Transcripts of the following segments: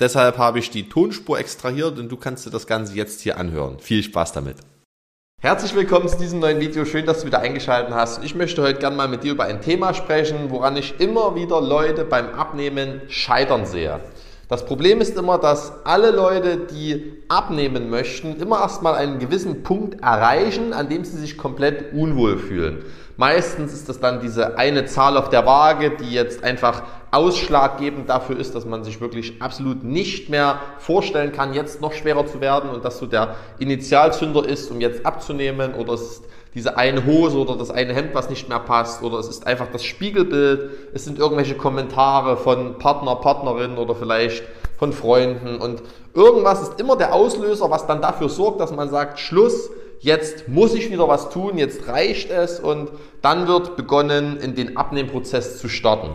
Deshalb habe ich die Tonspur extrahiert und du kannst dir das Ganze jetzt hier anhören. Viel Spaß damit. Herzlich willkommen zu diesem neuen Video. Schön, dass du wieder eingeschaltet hast. Ich möchte heute gerne mal mit dir über ein Thema sprechen, woran ich immer wieder Leute beim Abnehmen scheitern sehe. Das Problem ist immer, dass alle Leute, die abnehmen möchten, immer erstmal einen gewissen Punkt erreichen, an dem sie sich komplett unwohl fühlen. Meistens ist das dann diese eine Zahl auf der Waage, die jetzt einfach ausschlaggebend dafür ist, dass man sich wirklich absolut nicht mehr vorstellen kann, jetzt noch schwerer zu werden und dass so der Initialzünder ist, um jetzt abzunehmen oder es ist diese eine Hose oder das eine Hemd, was nicht mehr passt, oder es ist einfach das Spiegelbild, es sind irgendwelche Kommentare von Partner, Partnerin oder vielleicht von Freunden und irgendwas ist immer der Auslöser, was dann dafür sorgt, dass man sagt, Schluss, jetzt muss ich wieder was tun, jetzt reicht es und dann wird begonnen, in den Abnehmprozess zu starten.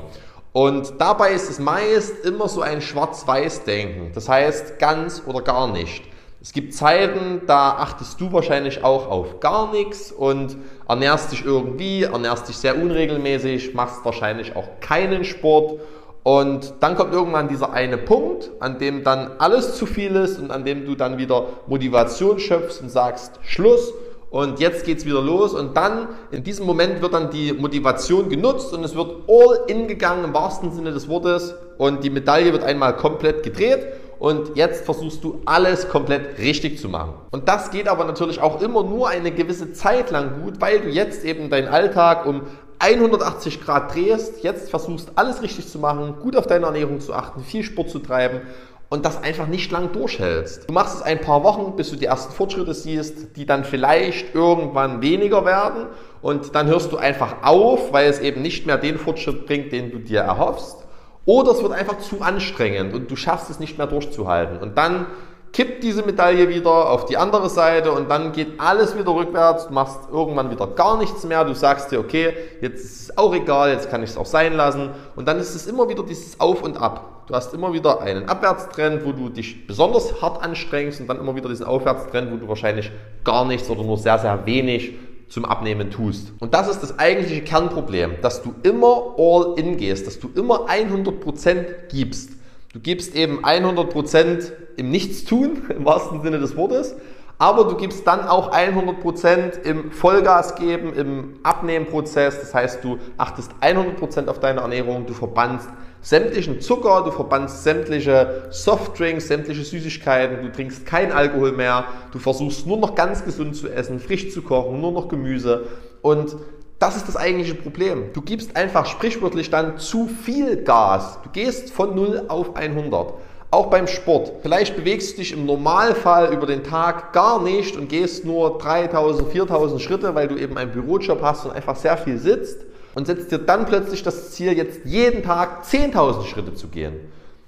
Und dabei ist es meist immer so ein Schwarz-Weiß-Denken. Das heißt, ganz oder gar nicht. Es gibt Zeiten, da achtest du wahrscheinlich auch auf gar nichts und ernährst dich irgendwie, ernährst dich sehr unregelmäßig, machst wahrscheinlich auch keinen Sport. Und dann kommt irgendwann dieser eine Punkt, an dem dann alles zu viel ist und an dem du dann wieder Motivation schöpfst und sagst, Schluss. Und jetzt geht's wieder los. Und dann in diesem Moment wird dann die Motivation genutzt und es wird all in gegangen im wahrsten Sinne des Wortes. Und die Medaille wird einmal komplett gedreht. Und jetzt versuchst du alles komplett richtig zu machen. Und das geht aber natürlich auch immer nur eine gewisse Zeit lang gut, weil du jetzt eben deinen Alltag um 180 Grad drehst, jetzt versuchst alles richtig zu machen, gut auf deine Ernährung zu achten, viel Sport zu treiben und das einfach nicht lang durchhältst. Du machst es ein paar Wochen, bis du die ersten Fortschritte siehst, die dann vielleicht irgendwann weniger werden und dann hörst du einfach auf, weil es eben nicht mehr den Fortschritt bringt, den du dir erhoffst. Oder es wird einfach zu anstrengend und du schaffst es nicht mehr durchzuhalten. Und dann kippt diese Medaille wieder auf die andere Seite und dann geht alles wieder rückwärts. Du machst irgendwann wieder gar nichts mehr. Du sagst dir, okay, jetzt ist es auch egal, jetzt kann ich es auch sein lassen. Und dann ist es immer wieder dieses Auf und Ab. Du hast immer wieder einen Abwärtstrend, wo du dich besonders hart anstrengst und dann immer wieder diesen Aufwärtstrend, wo du wahrscheinlich gar nichts oder nur sehr, sehr wenig zum Abnehmen tust. Und das ist das eigentliche Kernproblem, dass du immer all in gehst, dass du immer 100% gibst. Du gibst eben 100% im Nichtstun, im wahrsten Sinne des Wortes, aber du gibst dann auch 100% im Vollgas geben, im Abnehmprozess. Das heißt, du achtest 100% auf deine Ernährung, du verbannst sämtlichen Zucker, du verbannst sämtliche Softdrinks, sämtliche Süßigkeiten, du trinkst kein Alkohol mehr, du versuchst nur noch ganz gesund zu essen, frisch zu kochen, nur noch Gemüse und das ist das eigentliche Problem. Du gibst einfach sprichwörtlich dann zu viel Gas. Du gehst von 0 auf 100. Auch beim Sport. Vielleicht bewegst du dich im Normalfall über den Tag gar nicht und gehst nur 3000, 4000 Schritte, weil du eben einen Bürojob hast und einfach sehr viel sitzt und setzt dir dann plötzlich das Ziel, jetzt jeden Tag 10.000 Schritte zu gehen.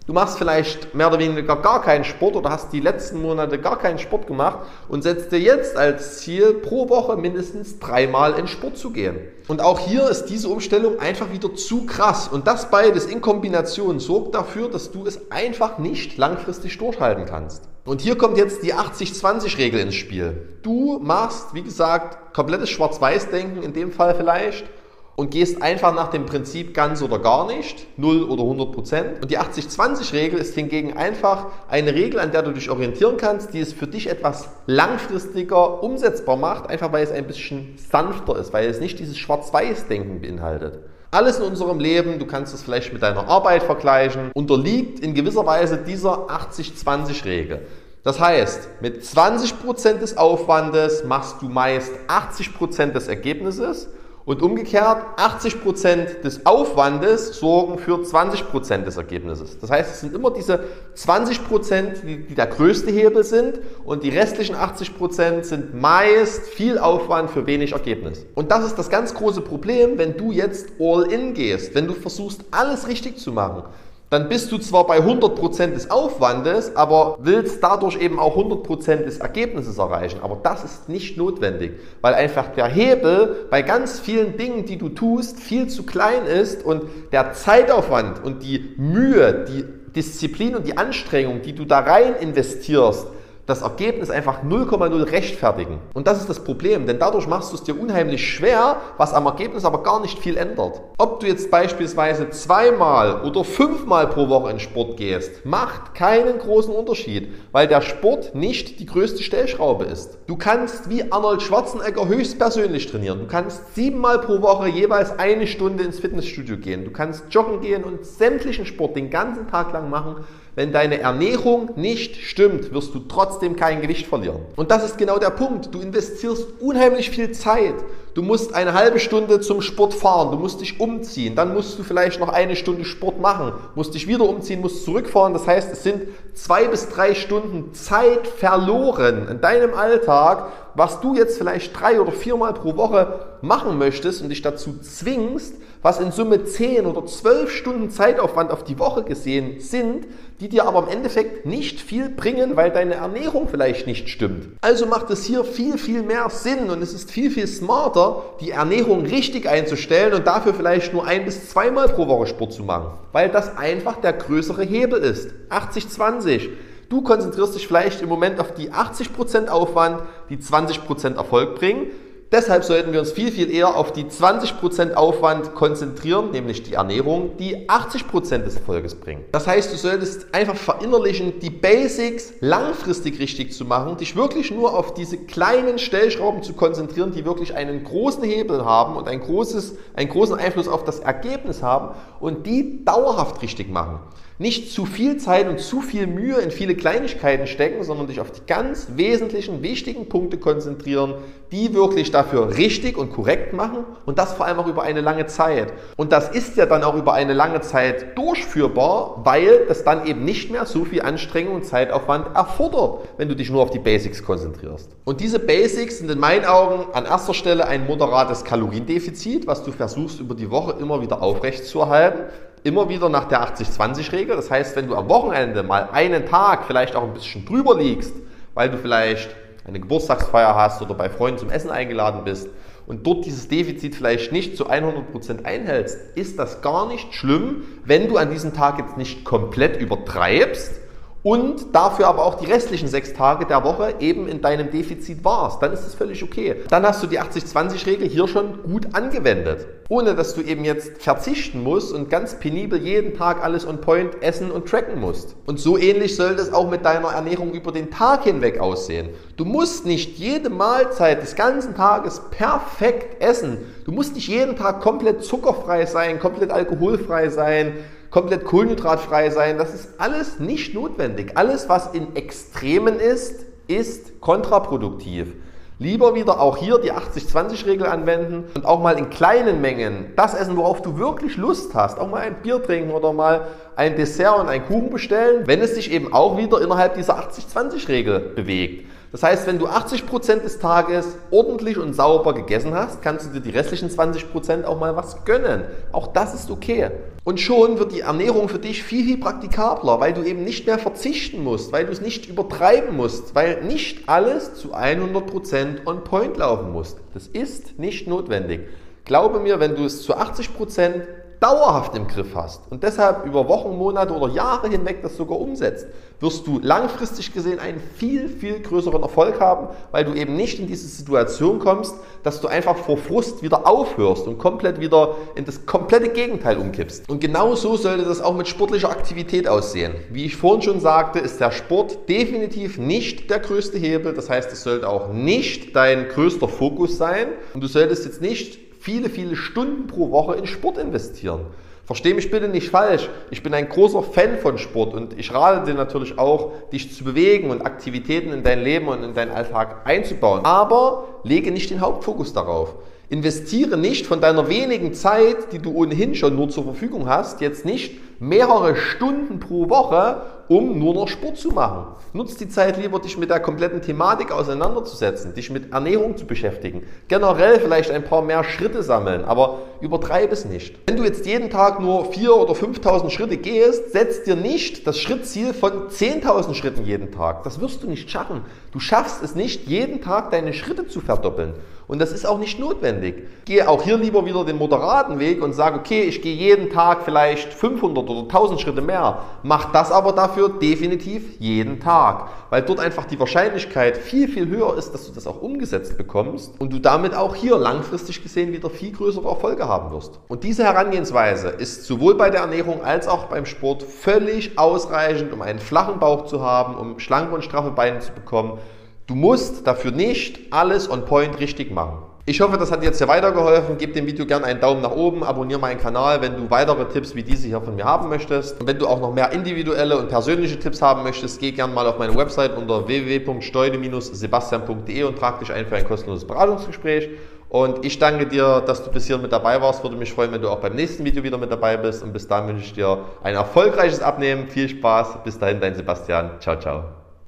Du machst vielleicht mehr oder weniger gar keinen Sport oder hast die letzten Monate gar keinen Sport gemacht und setzt dir jetzt als Ziel, pro Woche mindestens dreimal in Sport zu gehen. Und auch hier ist diese Umstellung einfach wieder zu krass. Und das beides in Kombination sorgt dafür, dass du es einfach nicht langfristig durchhalten kannst. Und hier kommt jetzt die 80-20-Regel ins Spiel. Du machst, wie gesagt, komplettes Schwarz-Weiß-Denken in dem Fall vielleicht und gehst einfach nach dem Prinzip ganz oder gar nicht, 0 oder 100 Prozent. Und die 80-20-Regel ist hingegen einfach eine Regel, an der du dich orientieren kannst, die es für dich etwas langfristiger umsetzbar macht, einfach weil es ein bisschen sanfter ist, weil es nicht dieses Schwarz-Weiß-Denken beinhaltet. Alles in unserem Leben, du kannst es vielleicht mit deiner Arbeit vergleichen, unterliegt in gewisser Weise dieser 80-20-Regel. Das heißt, mit 20% des Aufwandes machst du meist 80% des Ergebnisses und umgekehrt, 80% des Aufwandes sorgen für 20% des Ergebnisses. Das heißt, es sind immer diese 20%, die, die der größte Hebel sind und die restlichen 80% sind meist viel Aufwand für wenig Ergebnis. Und das ist das ganz große Problem, wenn du jetzt all in gehst, wenn du versuchst, alles richtig zu machen dann bist du zwar bei 100% des Aufwandes, aber willst dadurch eben auch 100% des Ergebnisses erreichen. Aber das ist nicht notwendig, weil einfach der Hebel bei ganz vielen Dingen, die du tust, viel zu klein ist und der Zeitaufwand und die Mühe, die Disziplin und die Anstrengung, die du da rein investierst, das Ergebnis einfach 0,0 rechtfertigen. Und das ist das Problem, denn dadurch machst du es dir unheimlich schwer, was am Ergebnis aber gar nicht viel ändert. Ob du jetzt beispielsweise zweimal oder fünfmal pro Woche in Sport gehst, macht keinen großen Unterschied, weil der Sport nicht die größte Stellschraube ist. Du kannst wie Arnold Schwarzenegger höchstpersönlich trainieren. Du kannst siebenmal pro Woche jeweils eine Stunde ins Fitnessstudio gehen. Du kannst joggen gehen und sämtlichen Sport den ganzen Tag lang machen wenn deine Ernährung nicht stimmt, wirst du trotzdem kein Gewicht verlieren. Und das ist genau der Punkt. Du investierst unheimlich viel Zeit. Du musst eine halbe Stunde zum Sport fahren, du musst dich umziehen, dann musst du vielleicht noch eine Stunde Sport machen, musst dich wieder umziehen, musst zurückfahren. Das heißt, es sind zwei bis drei Stunden Zeit verloren in deinem Alltag, was du jetzt vielleicht drei oder viermal pro Woche machen möchtest und dich dazu zwingst, was in Summe 10 oder 12 Stunden Zeitaufwand auf die Woche gesehen sind, die dir aber im Endeffekt nicht viel bringen, weil deine Ernährung vielleicht nicht stimmt. Also macht es hier viel, viel mehr Sinn und es ist viel, viel smarter, die Ernährung richtig einzustellen und dafür vielleicht nur ein bis zweimal pro Woche Sport zu machen, weil das einfach der größere Hebel ist. 80-20. Du konzentrierst dich vielleicht im Moment auf die 80% Aufwand, die 20% Erfolg bringen Deshalb sollten wir uns viel, viel eher auf die 20% Aufwand konzentrieren, nämlich die Ernährung, die 80% des Erfolges bringen. Das heißt, du solltest einfach verinnerlichen, die Basics langfristig richtig zu machen, dich wirklich nur auf diese kleinen Stellschrauben zu konzentrieren, die wirklich einen großen Hebel haben und ein großes, einen großen Einfluss auf das Ergebnis haben und die dauerhaft richtig machen nicht zu viel Zeit und zu viel Mühe in viele Kleinigkeiten stecken, sondern dich auf die ganz wesentlichen, wichtigen Punkte konzentrieren, die wirklich dafür richtig und korrekt machen und das vor allem auch über eine lange Zeit. Und das ist ja dann auch über eine lange Zeit durchführbar, weil das dann eben nicht mehr so viel Anstrengung und Zeitaufwand erfordert, wenn du dich nur auf die Basics konzentrierst. Und diese Basics sind in meinen Augen an erster Stelle ein moderates Kaloriendefizit, was du versuchst über die Woche immer wieder aufrechtzuerhalten immer wieder nach der 80-20-Regel. Das heißt, wenn du am Wochenende mal einen Tag vielleicht auch ein bisschen drüber liegst, weil du vielleicht eine Geburtstagsfeier hast oder bei Freunden zum Essen eingeladen bist und dort dieses Defizit vielleicht nicht zu 100% einhältst, ist das gar nicht schlimm, wenn du an diesem Tag jetzt nicht komplett übertreibst und dafür aber auch die restlichen sechs Tage der Woche eben in deinem Defizit warst, dann ist es völlig okay. Dann hast du die 80-20-Regel hier schon gut angewendet. Ohne dass du eben jetzt verzichten musst und ganz penibel jeden Tag alles on point essen und tracken musst. Und so ähnlich sollte es auch mit deiner Ernährung über den Tag hinweg aussehen. Du musst nicht jede Mahlzeit des ganzen Tages perfekt essen. Du musst nicht jeden Tag komplett zuckerfrei sein, komplett alkoholfrei sein, komplett kohlenhydratfrei sein. Das ist alles nicht notwendig. Alles, was in Extremen ist, ist kontraproduktiv. Lieber wieder auch hier die 80-20-Regel anwenden und auch mal in kleinen Mengen das essen, worauf du wirklich Lust hast. Auch mal ein Bier trinken oder mal ein Dessert und einen Kuchen bestellen, wenn es sich eben auch wieder innerhalb dieser 80-20-Regel bewegt. Das heißt, wenn du 80% des Tages ordentlich und sauber gegessen hast, kannst du dir die restlichen 20% auch mal was gönnen. Auch das ist okay. Und schon wird die Ernährung für dich viel, viel praktikabler, weil du eben nicht mehr verzichten musst, weil du es nicht übertreiben musst, weil nicht alles zu 100% on point laufen muss. Das ist nicht notwendig. Glaube mir, wenn du es zu 80% dauerhaft im Griff hast und deshalb über Wochen, Monate oder Jahre hinweg das sogar umsetzt, wirst du langfristig gesehen einen viel, viel größeren Erfolg haben, weil du eben nicht in diese Situation kommst, dass du einfach vor Frust wieder aufhörst und komplett wieder in das komplette Gegenteil umkippst. Und genau so sollte das auch mit sportlicher Aktivität aussehen. Wie ich vorhin schon sagte, ist der Sport definitiv nicht der größte Hebel. Das heißt, es sollte auch nicht dein größter Fokus sein. Und du solltest jetzt nicht viele, viele Stunden pro Woche in Sport investieren. Versteh mich bitte nicht falsch. Ich bin ein großer Fan von Sport und ich rate dir natürlich auch, dich zu bewegen und Aktivitäten in dein Leben und in deinen Alltag einzubauen. Aber lege nicht den Hauptfokus darauf. Investiere nicht von deiner wenigen Zeit, die du ohnehin schon nur zur Verfügung hast, jetzt nicht mehrere Stunden pro Woche, um nur noch Sport zu machen. Nutz die Zeit lieber, dich mit der kompletten Thematik auseinanderzusetzen, dich mit Ernährung zu beschäftigen, generell vielleicht ein paar mehr Schritte sammeln, aber übertreib es nicht. Wenn du jetzt jeden Tag nur 4.000 oder 5.000 Schritte gehst, setz dir nicht das Schrittziel von 10.000 Schritten jeden Tag. Das wirst du nicht schaffen. Du schaffst es nicht, jeden Tag deine Schritte zu verdoppeln. Und das ist auch nicht notwendig. Gehe auch hier lieber wieder den moderaten Weg und sage, okay, ich gehe jeden Tag vielleicht 500 oder 1000 Schritte mehr. Mach das aber dafür definitiv jeden Tag. Weil dort einfach die Wahrscheinlichkeit viel, viel höher ist, dass du das auch umgesetzt bekommst und du damit auch hier langfristig gesehen wieder viel größere Haben wirst. Und diese Herangehensweise ist sowohl bei der Ernährung als auch beim Sport völlig ausreichend, um einen flachen Bauch zu haben, um schlanke und straffe Beine zu bekommen Du musst dafür nicht alles on point richtig machen. Ich hoffe, das hat dir jetzt hier weitergeholfen. Gib dem Video gerne einen Daumen nach oben, abonniere meinen Kanal, wenn du weitere Tipps wie diese hier von mir haben möchtest. Und wenn du auch noch mehr individuelle und persönliche Tipps haben möchtest, geh gerne mal auf meine Website unter www.steude-sebastian.de und trag dich ein für ein kostenloses Beratungsgespräch. Und ich danke dir, dass du bis hier mit dabei warst. Würde mich freuen, wenn du auch beim nächsten Video wieder mit dabei bist. Und bis dahin wünsche ich dir ein erfolgreiches Abnehmen. Viel Spaß. Bis dahin, dein Sebastian. Ciao, ciao.